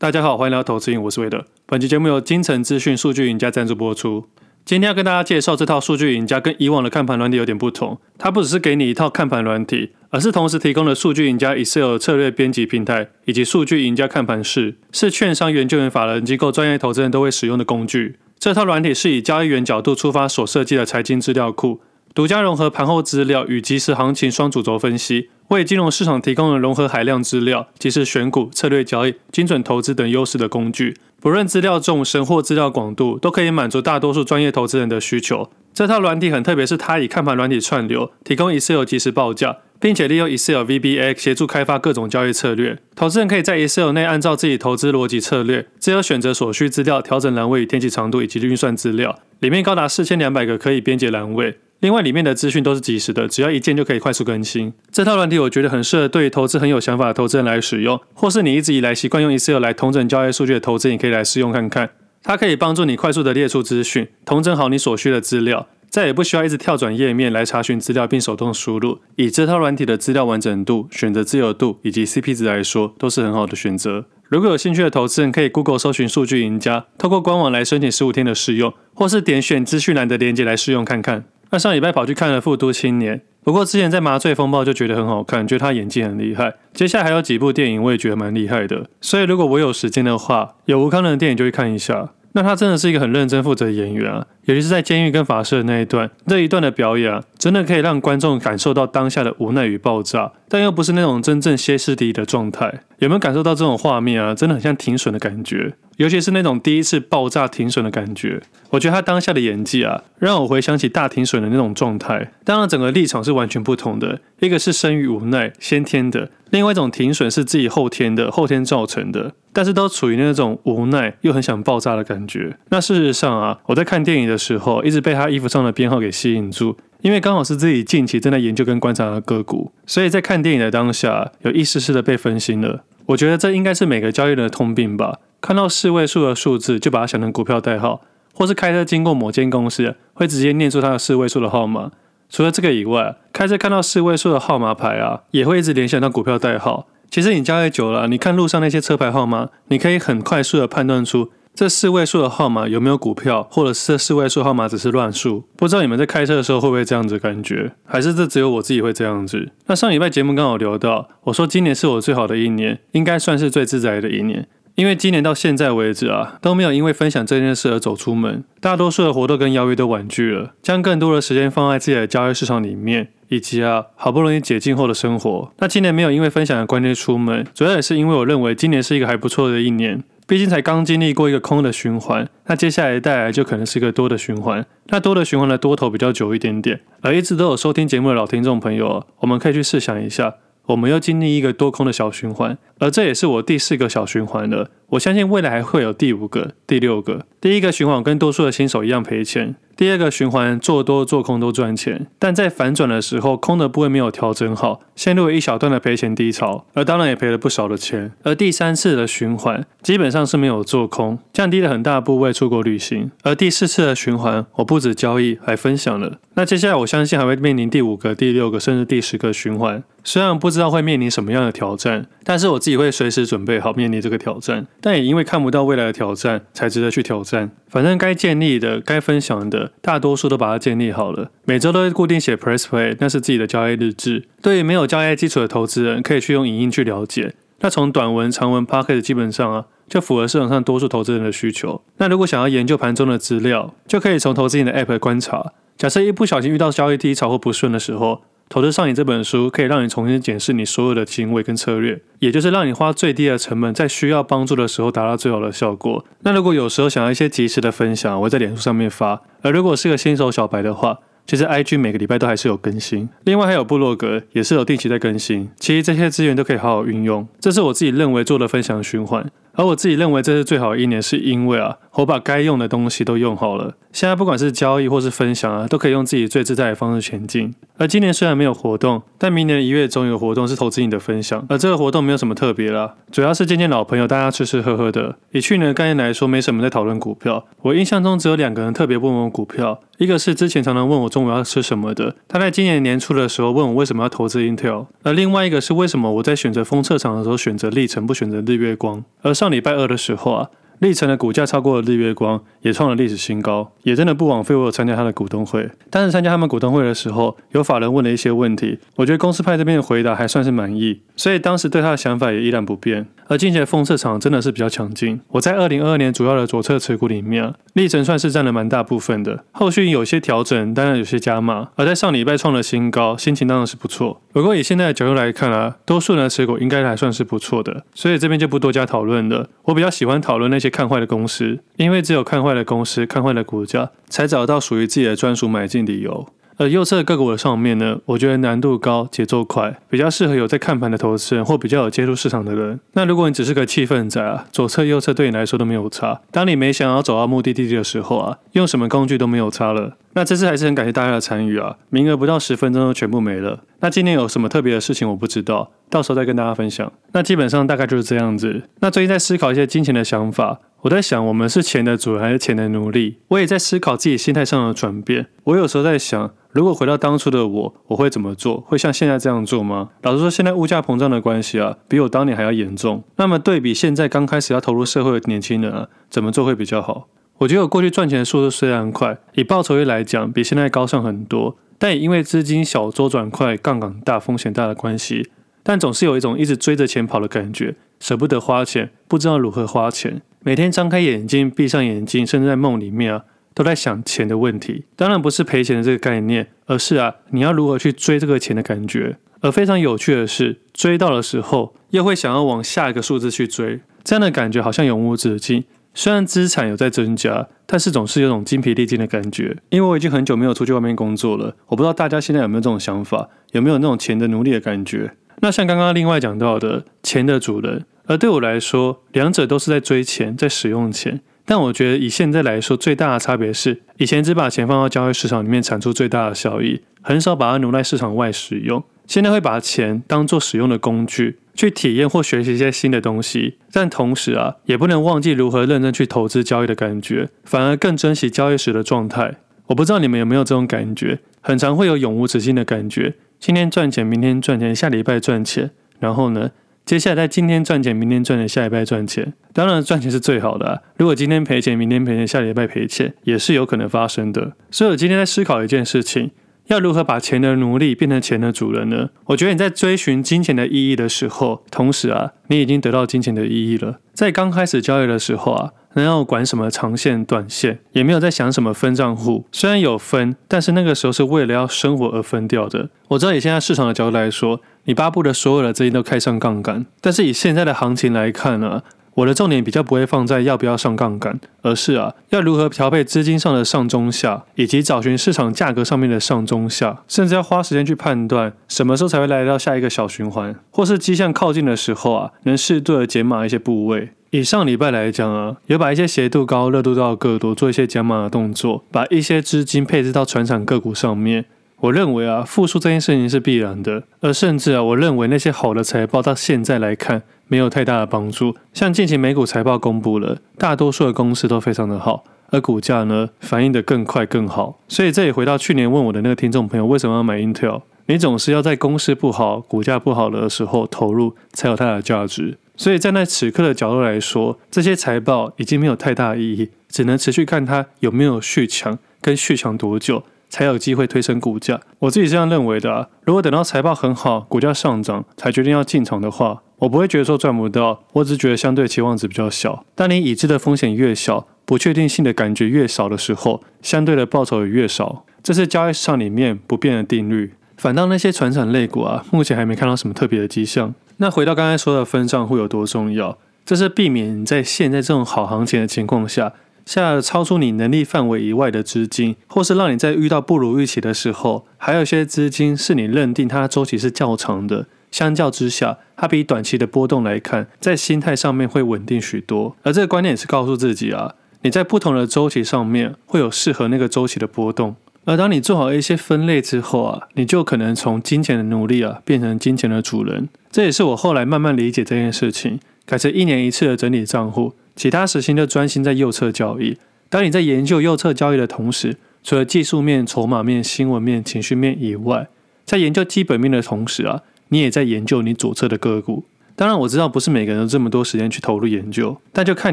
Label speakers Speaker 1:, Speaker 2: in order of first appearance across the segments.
Speaker 1: 大家好，欢迎来到投资瘾，我是韦德。本期节目由金诚资讯数据赢家赞助播出。今天要跟大家介绍这套数据赢家，跟以往的看盘软体有点不同。它不只是给你一套看盘软体，而是同时提供了数据赢家 Excel 策略编辑平台，以及数据赢家看盘室，是券商研究员、法人机构、专业投资人都会使用的工具。这套软体是以交易员角度出发所设计的财经资料库。独家融合盘后资料与即时行情双主轴分析，为金融市场提供了融合海量资料、即时选股、策略交易、精准投资等优势的工具。不论资料重深或资料广度，都可以满足大多数专业投资人的需求。这套软体很特别，是它以看盘软体串流，提供 Excel 即时报价，并且利用 Excel VBA 协助开发各种交易策略。投资人可以在 Excel 内按照自己投资逻辑策略，自由选择所需资料，调整栏位与天气长度以及运算资料。里面高达四千两百个可以编辑栏位。另外，里面的资讯都是及时的，只要一键就可以快速更新。这套软体我觉得很适合对于投资很有想法的投资人来使用，或是你一直以来习惯用 Excel 来统整交易数据的投资人，你可以来试用看看。它可以帮助你快速的列出资讯，统整好你所需的资料，再也不需要一直跳转页面来查询资料并手动输入。以这套软体的资料完整度、选择自由度以及 CP 值来说，都是很好的选择。如果有兴趣的投资人，可以 Google 搜寻数据赢家，透过官网来申请十五天的试用，或是点选资讯栏的链接来试用看看。那上礼拜跑去看了《富都青年》，不过之前在《麻醉风暴》就觉得很好看，觉得他演技很厉害。接下来还有几部电影我也觉得蛮厉害的，所以如果我有时间的话，有吴康仁的电影就去看一下。那他真的是一个很认真负责的演员啊，尤其是在监狱跟法社的那一段，这一段的表演啊，真的可以让观众感受到当下的无奈与爆炸，但又不是那种真正歇斯底里的状态。有没有感受到这种画面啊？真的很像停损的感觉。尤其是那种第一次爆炸停损的感觉，我觉得他当下的演技啊，让我回想起大停损的那种状态。当然，整个立场是完全不同的，一个是生于无奈，先天的；另外一种停损是自己后天的，后天造成的。但是都处于那种无奈又很想爆炸的感觉。那事实上啊，我在看电影的时候，一直被他衣服上的编号给吸引住，因为刚好是自己近期正在研究跟观察的个股，所以在看电影的当下，有一丝丝的被分心了。我觉得这应该是每个交易人的通病吧。看到四位数的数字，就把它想成股票代号，或是开车经过某间公司，会直接念出它的四位数的号码。除了这个以外，开车看到四位数的号码牌啊，也会一直联想到股票代号。其实你交易久了，你看路上那些车牌号码，你可以很快速的判断出这四位数的号码有没有股票，或者是这四位数号码只是乱数。不知道你们在开车的时候会不会这样子感觉，还是这只有我自己会这样子？那上礼拜节目刚好聊到，我说今年是我最好的一年，应该算是最自在的一年。因为今年到现在为止啊，都没有因为分享这件事而走出门，大多数的活动跟邀约都婉拒了，将更多的时间放在自己的交易市场里面，以及啊好不容易解禁后的生活。那今年没有因为分享的观念出门，主要也是因为我认为今年是一个还不错的一年，毕竟才刚经历过一个空的循环，那接下来带来就可能是一个多的循环，那多的循环的多头比较久一点点。而一直都有收听节目的老听众朋友，我们可以去试想一下。我们又经历一个多空的小循环，而这也是我第四个小循环了。我相信未来还会有第五个、第六个。第一个循环跟多数的新手一样赔钱。第二个循环做多做空都赚钱，但在反转的时候，空的部位没有调整好，陷入了一小段的赔钱低潮，而当然也赔了不少的钱。而第三次的循环基本上是没有做空，降低了很大部位出国旅行。而第四次的循环，我不止交易还分享了。那接下来我相信还会面临第五个、第六个甚至第十个循环，虽然不知道会面临什么样的挑战，但是我自会随时准备好面临这个挑战。但也因为看不到未来的挑战，才值得去挑战。反正该建立的、该分享的，大多数都把它建立好了。每周都会固定写 Press Play，那是自己的交易日志。对于没有交易基础的投资人，可以去用影音去了解。那从短文、长文、Podcast 基本上啊，就符合市场上多数投资人的需求。那如果想要研究盘中的资料，就可以从投资瘾的 App 观察。假设一不小心遇到交易低潮或不顺的时候，投资上瘾这本书可以让你重新检视你所有的行为跟策略，也就是让你花最低的成本，在需要帮助的时候达到最好的效果。那如果有时候想要一些即时的分享，我会在脸书上面发；而如果是个新手小白的话，其实 IG 每个礼拜都还是有更新，另外还有部落格也是有定期在更新。其实这些资源都可以好好运用，这是我自己认为做的分享循环。而我自己认为这是最好的一年，是因为啊，我把该用的东西都用好了。现在不管是交易或是分享啊，都可以用自己最自在的方式前进。而今年虽然没有活动，但明年一月总有活动是投资你的分享。而这个活动没有什么特别啦，主要是见见老朋友，大家吃吃喝喝的。以去年的概念来说，没什么在讨论股票。我印象中只有两个人特别问我股票，一个是之前常常问我中午要吃什么的，他在今年年初的时候问我为什么要投资 Intel。而另外一个是为什么我在选择封测厂的时候选择力成不选择日月光。而上礼拜二的时候啊。历程的股价超过了日月光，也创了历史新高，也真的不枉费我参加他的股东会。但是参加他们股东会的时候，有法人问了一些问题，我觉得公司派这边的回答还算是满意，所以当时对他的想法也依然不变。而近期的封测厂真的是比较强劲，我在二零二二年主要的左侧持股里面啊，历程算是占了蛮大部分的。后续有些调整，当然有些加码，而在上礼拜创了新高，心情当然是不错。不过以现在的角度来看啊，多数人的持股应该还算是不错的，所以这边就不多加讨论了。我比较喜欢讨论那些看坏的公司，因为只有看坏的公司、看坏的股价，才找到属于自己的专属买进理由。而右侧个股的上面呢，我觉得难度高、节奏快，比较适合有在看盘的投资人或比较有接触市场的人。那如果你只是个气氛仔啊，左侧、右侧对你来说都没有差。当你没想要走到目的地的时候啊，用什么工具都没有差了。那这次还是很感谢大家的参与啊，名额不到十分钟就全部没了。那今年有什么特别的事情我不知道，到时候再跟大家分享。那基本上大概就是这样子。那最近在思考一些金钱的想法。我在想，我们是钱的主人还是钱的奴隶？我也在思考自己心态上的转变。我有时候在想，如果回到当初的我，我会怎么做？会像现在这样做吗？老实说，现在物价膨胀的关系啊，比我当年还要严重。那么对比现在刚开始要投入社会的年轻人啊，怎么做会比较好？我觉得我过去赚钱的速度虽然快，以报酬率来讲，比现在高上很多，但也因为资金小、周转快、杠杆大、风险大的关系，但总是有一种一直追着钱跑的感觉，舍不得花钱，不知道如何花钱。每天张开眼睛、闭上眼睛，甚至在梦里面啊，都在想钱的问题。当然不是赔钱的这个概念，而是啊，你要如何去追这个钱的感觉。而非常有趣的是，追到的时候，又会想要往下一个数字去追，这样的感觉好像永无止境。虽然资产有在增加，但是总是有种精疲力尽的感觉。因为我已经很久没有出去外面工作了，我不知道大家现在有没有这种想法，有没有那种钱的奴隶的感觉？那像刚刚另外讲到的，钱的主人。而对我来说，两者都是在追钱，在使用钱。但我觉得以现在来说，最大的差别是，以前只把钱放到交易市场里面产出最大的效益，很少把它挪在市场外使用。现在会把钱当做使用的工具，去体验或学习一些新的东西。但同时啊，也不能忘记如何认真去投资交易的感觉，反而更珍惜交易时的状态。我不知道你们有没有这种感觉，很常会有永无止境的感觉。今天赚钱，明天赚钱，下礼拜赚钱，然后呢？接下来在今天赚钱，明天赚钱，下礼拜赚钱。当然赚钱是最好的啊。如果今天赔钱，明天赔钱，下礼拜赔钱，也是有可能发生的。所以我今天在思考一件事情：要如何把钱的奴隶变成钱的主人呢？我觉得你在追寻金钱的意义的时候，同时啊，你已经得到金钱的意义了。在刚开始交易的时候啊。没有管什么长线、短线，也没有在想什么分账户。虽然有分，但是那个时候是为了要生活而分掉的。我知道以现在市场的角度来说，你巴不得所有的资金都开上杠杆。但是以现在的行情来看呢、啊，我的重点比较不会放在要不要上杠杆，而是啊，要如何调配资金上的上中下，以及找寻市场价格上面的上中下，甚至要花时间去判断什么时候才会来到下一个小循环，或是迹象靠近的时候啊，能适度的减码一些部位。以上礼拜来讲啊，有把一些斜度高、热度高的个股做一些减码的动作，把一些资金配置到传产个股上面。我认为啊，复苏这件事情是必然的，而甚至啊，我认为那些好的财报到现在来看没有太大的帮助。像近期美股财报公布了，大多数的公司都非常的好，而股价呢反应得更快更好。所以这也回到去年问我的那个听众朋友，为什么要买 Intel？你总是要在公司不好、股价不好的时候投入，才有它的价值。所以站在此刻的角度来说，这些财报已经没有太大意义，只能持续看它有没有续强，跟续强多久才有机会推升股价。我自己这样认为的啊。如果等到财报很好，股价上涨才决定要进场的话，我不会觉得说赚不到，我只是觉得相对期望值比较小。当你已知的风险越小，不确定性的感觉越少的时候，相对的报酬也越少。这是交易市场里面不变的定律。反倒那些传产类股啊，目前还没看到什么特别的迹象。那回到刚才说的分账户有多重要，这是避免你在现在这种好行情的情况下，下超出你能力范围以外的资金，或是让你在遇到不如预期的时候，还有一些资金是你认定它的周期是较长的，相较之下，它比短期的波动来看，在心态上面会稳定许多。而这个观念也是告诉自己啊，你在不同的周期上面会有适合那个周期的波动。而当你做好一些分类之后啊，你就可能从金钱的奴隶啊变成金钱的主人。这也是我后来慢慢理解这件事情，改成一年一次的整理账户，其他时间就专心在右侧交易。当你在研究右侧交易的同时，除了技术面、筹码面、新闻面、情绪面以外，在研究基本面的同时啊，你也在研究你左侧的个股。当然我知道不是每个人都这么多时间去投入研究，但就看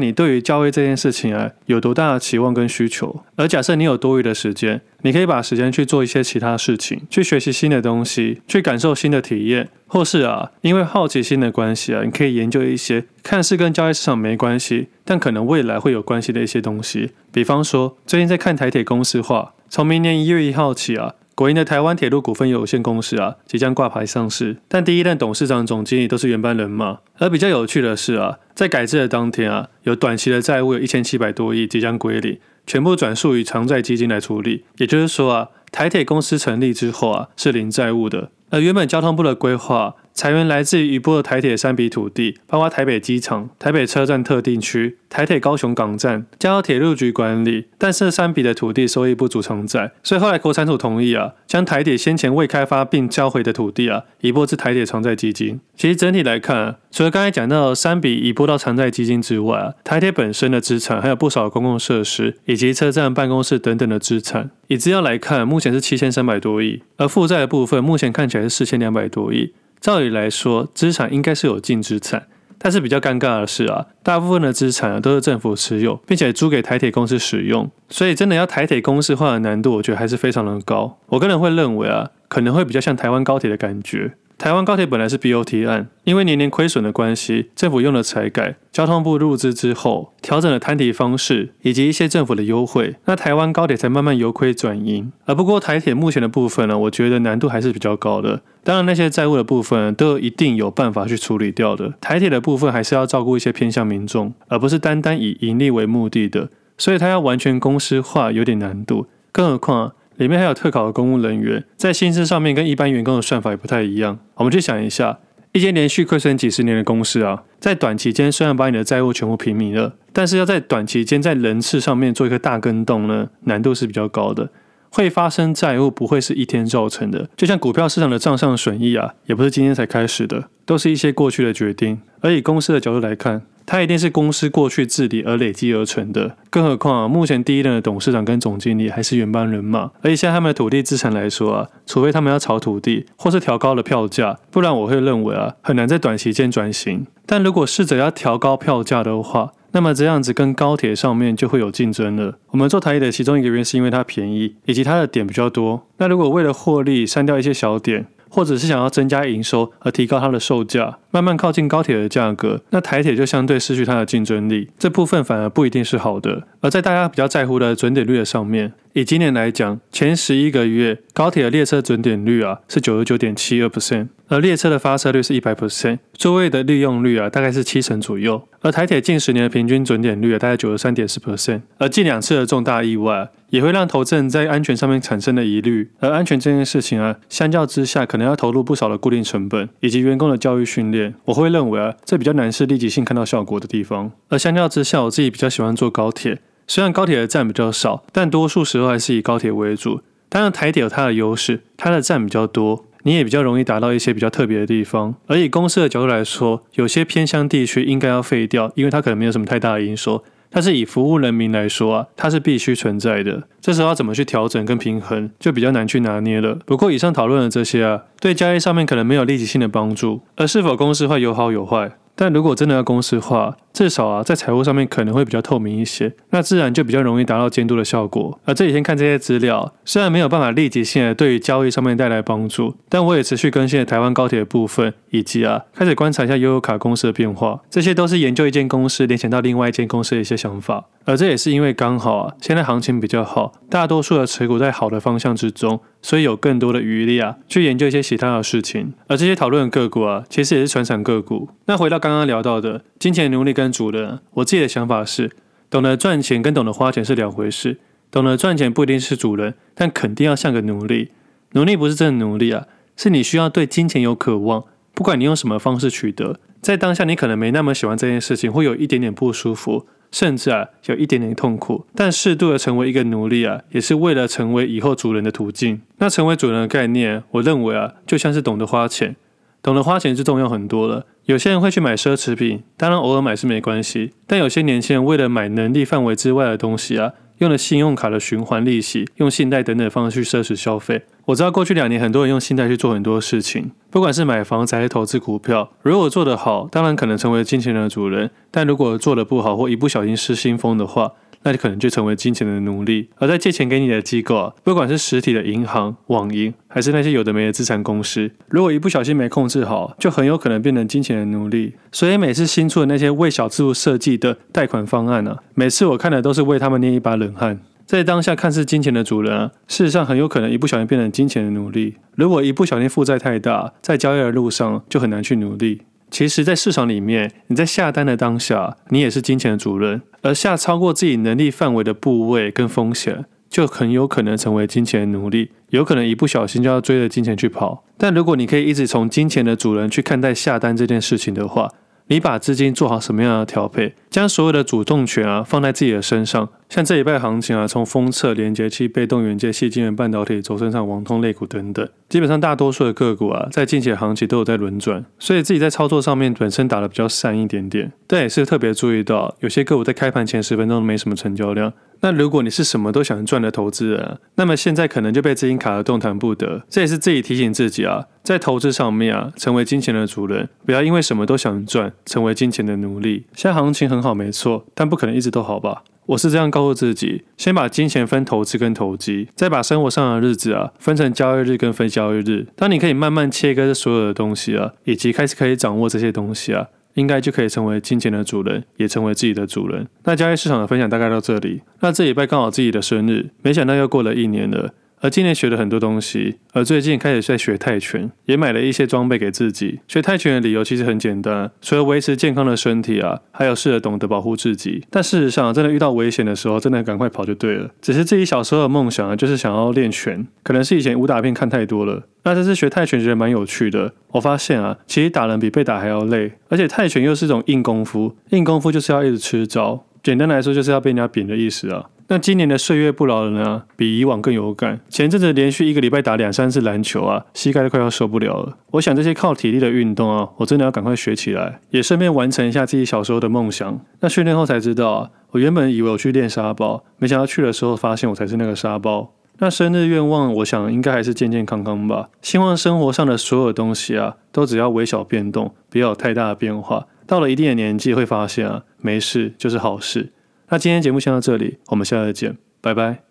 Speaker 1: 你对于交易这件事情啊有多大的期望跟需求。而假设你有多余的时间，你可以把时间去做一些其他事情，去学习新的东西，去感受新的体验，或是啊因为好奇心的关系啊，你可以研究一些看似跟交易市场没关系，但可能未来会有关系的一些东西。比方说，最近在看台铁公司化，从明年一月一号起啊。国营的台湾铁路股份有限公司啊，即将挂牌上市，但第一任董事长、总经理都是原班人马。而比较有趣的是啊，在改制的当天啊，有短期的债务有一千七百多亿即将归零，全部转述于长债基金来处理。也就是说啊，台铁公司成立之后啊，是零债务的。而原本交通部的规划。财源来自于余波的台铁三笔土地，包括台北机场、台北车站特定区、台铁高雄港站，交由铁路局管理。但是三笔的土地收益不足偿债，所以后来国产署同意啊，将台铁先前未开发并交回的土地啊，移拨至台铁偿债基金。其实整体来看，除了刚才讲到三笔移拨到偿债基金之外啊，台铁本身的资产还有不少公共设施以及车站办公室等等的资产。以资料来看，目前是七千三百多亿，而负债的部分目前看起来是四千两百多亿。照理来说，资产应该是有净资产，但是比较尴尬的是啊，大部分的资产啊都是政府持有，并且租给台铁公司使用，所以真的要台铁公司化的难度，我觉得还是非常的高。我个人会认为啊，可能会比较像台湾高铁的感觉。台湾高铁本来是 BOT 案，因为年年亏损的关系，政府用了财改，交通部入资之后，调整了摊提方式以及一些政府的优惠，那台湾高铁才慢慢由亏转盈。而不过台铁目前的部分呢，我觉得难度还是比较高的。当然那些债务的部分都有一定有办法去处理掉的。台铁的部分还是要照顾一些偏向民众，而不是单单以盈利为目的的，所以它要完全公司化有点难度。更何况。里面还有特考的公务人员，在薪资上面跟一般员工的算法也不太一样。我们去想一下，一间连续亏损几十年的公司啊，在短期间虽然把你的债务全部平民了，但是要在短期间在人次上面做一个大更动呢，难度是比较高的。会发生债务不会是一天造成的，就像股票市场的账上损益啊，也不是今天才开始的，都是一些过去的决定。而以公司的角度来看，它一定是公司过去治理而累积而成的，更何况，目前第一任的董事长跟总经理还是原班人马，而且像他们的土地资产来说啊，除非他们要炒土地或是调高了票价，不然我会认为啊，很难在短期间转型。但如果试着要调高票价的话，那么这样子跟高铁上面就会有竞争了。我们做台铁的其中一个原因是因为它便宜，以及它的点比较多。那如果为了获利删掉一些小点，或者是想要增加营收而提高它的售价，慢慢靠近高铁的价格，那台铁就相对失去它的竞争力，这部分反而不一定是好的。而在大家比较在乎的准点率的上面，以今年来讲，前十一个月高铁的列车准点率啊是九十九点七二 percent，而列车的发车率是一百 percent，座位的利用率啊大概是七成左右。而台铁近十年的平均准点率啊大概九十三点四 percent，而近两次的重大意外也会让投资人在安全上面产生的疑虑。而安全这件事情啊，相较之下可能要投入不少的固定成本以及员工的教育训练，我会认为啊这比较难是立即性看到效果的地方。而相较之下，我自己比较喜欢坐高铁。虽然高铁的站比较少，但多数时候还是以高铁为主。当然，台铁有它的优势，它的站比较多，你也比较容易达到一些比较特别的地方。而以公司的角度来说，有些偏乡地区应该要废掉，因为它可能没有什么太大的营收。但是以服务人民来说啊，它是必须存在的。这时候要怎么去调整跟平衡，就比较难去拿捏了。不过以上讨论的这些啊，对交易上面可能没有立即性的帮助。而是否公司会有好有坏？但如果真的要公司化，至少啊，在财务上面可能会比较透明一些，那自然就比较容易达到监督的效果。而这几天看这些资料，虽然没有办法立即性的对于交易上面带来帮助，但我也持续更新了台湾高铁的部分，以及啊，开始观察一下悠游卡公司的变化。这些都是研究一间公司联想到另外一间公司的一些想法。而这也是因为刚好啊，现在行情比较好，大多数的持股在好的方向之中，所以有更多的余力啊，去研究一些其他的事情。而这些讨论的个股啊，其实也是传产个股。那回到刚刚聊到的金钱奴隶跟主人，我自己的想法是，懂得赚钱跟懂得花钱是两回事。懂得赚钱不一定是主人，但肯定要像个奴隶。奴隶不是真的奴隶啊，是你需要对金钱有渴望，不管你用什么方式取得，在当下你可能没那么喜欢这件事情，会有一点点不舒服，甚至啊有一点点痛苦。但适度的成为一个奴隶啊，也是为了成为以后主人的途径。那成为主人的概念，我认为啊，就像是懂得花钱。懂得花钱就重要很多了。有些人会去买奢侈品，当然偶尔买是没关系。但有些年轻人为了买能力范围之外的东西啊，用了信用卡的循环利息，用信贷等等方式去奢侈消费。我知道过去两年很多人用信贷去做很多事情，不管是买房子还是投资股票。如果做得好，当然可能成为金钱的主人；但如果做得不好或一不小心失心疯的话，那你可能就成为金钱的奴隶。而在借钱给你的机构，不管是实体的银行、网银，还是那些有的没的资产公司，如果一不小心没控制好，就很有可能变成金钱的奴隶。所以每次新出的那些为小资族设计的贷款方案啊，每次我看的都是为他们捏一把冷汗。在当下看似金钱的主人啊，事实上很有可能一不小心变成金钱的奴隶。如果一不小心负债太大，在交易的路上就很难去努力。其实，在市场里面，你在下单的当下，你也是金钱的主人，而下超过自己能力范围的部位跟风险，就很有可能成为金钱奴隶，有可能一不小心就要追着金钱去跑。但如果你可以一直从金钱的主人去看待下单这件事情的话，你把资金做好什么样的调配，将所有的主动权啊放在自己的身上。像这一拜行情啊，从封测、连接器、被动元件、矽晶圆半导体、轴承上、网通类股等等，基本上大多数的个股啊，在近期的行情都有在轮转，所以自己在操作上面本身打得比较散一点点。但也是特别注意到，有些个股在开盘前十分钟没什么成交量。那如果你是什么都想赚的投资人，那么现在可能就被资金卡得动弹不得。这也是自己提醒自己啊，在投资上面啊，成为金钱的主人，不要因为什么都想赚，成为金钱的奴隶。现在行情很好，没错，但不可能一直都好吧。我是这样告诉自己：先把金钱分投资跟投机，再把生活上的日子啊分成交易日跟非交易日。当你可以慢慢切割这所有的东西啊，以及开始可以掌握这些东西啊，应该就可以成为金钱的主人，也成为自己的主人。那交易市场的分享大概到这里。那这礼拜刚好自己的生日，没想到又过了一年了。而今年学了很多东西，而最近开始在学泰拳，也买了一些装备给自己。学泰拳的理由其实很简单，除了维持健康的身体啊，还有试着懂得保护自己。但事实上，真的遇到危险的时候，真的赶快跑就对了。只是自己小时候的梦想啊，就是想要练拳，可能是以前武打片看太多了。那这次学泰拳觉得蛮有趣的，我发现啊，其实打人比被打还要累，而且泰拳又是一种硬功夫，硬功夫就是要一直吃招，简单来说就是要被人家扁的意思啊。那今年的岁月不饶人啊，比以往更有感。前阵子连续一个礼拜打两三次篮球啊，膝盖都快要受不了了。我想这些靠体力的运动啊，我真的要赶快学起来，也顺便完成一下自己小时候的梦想。那训练后才知道啊，我原本以为我去练沙包，没想到去的时候发现我才是那个沙包。那生日愿望，我想应该还是健健康康吧。希望生活上的所有东西啊，都只要微小变动，不要有太大的变化。到了一定的年纪，会发现啊，没事就是好事。那今天节目先到这里，我们下次见，拜拜。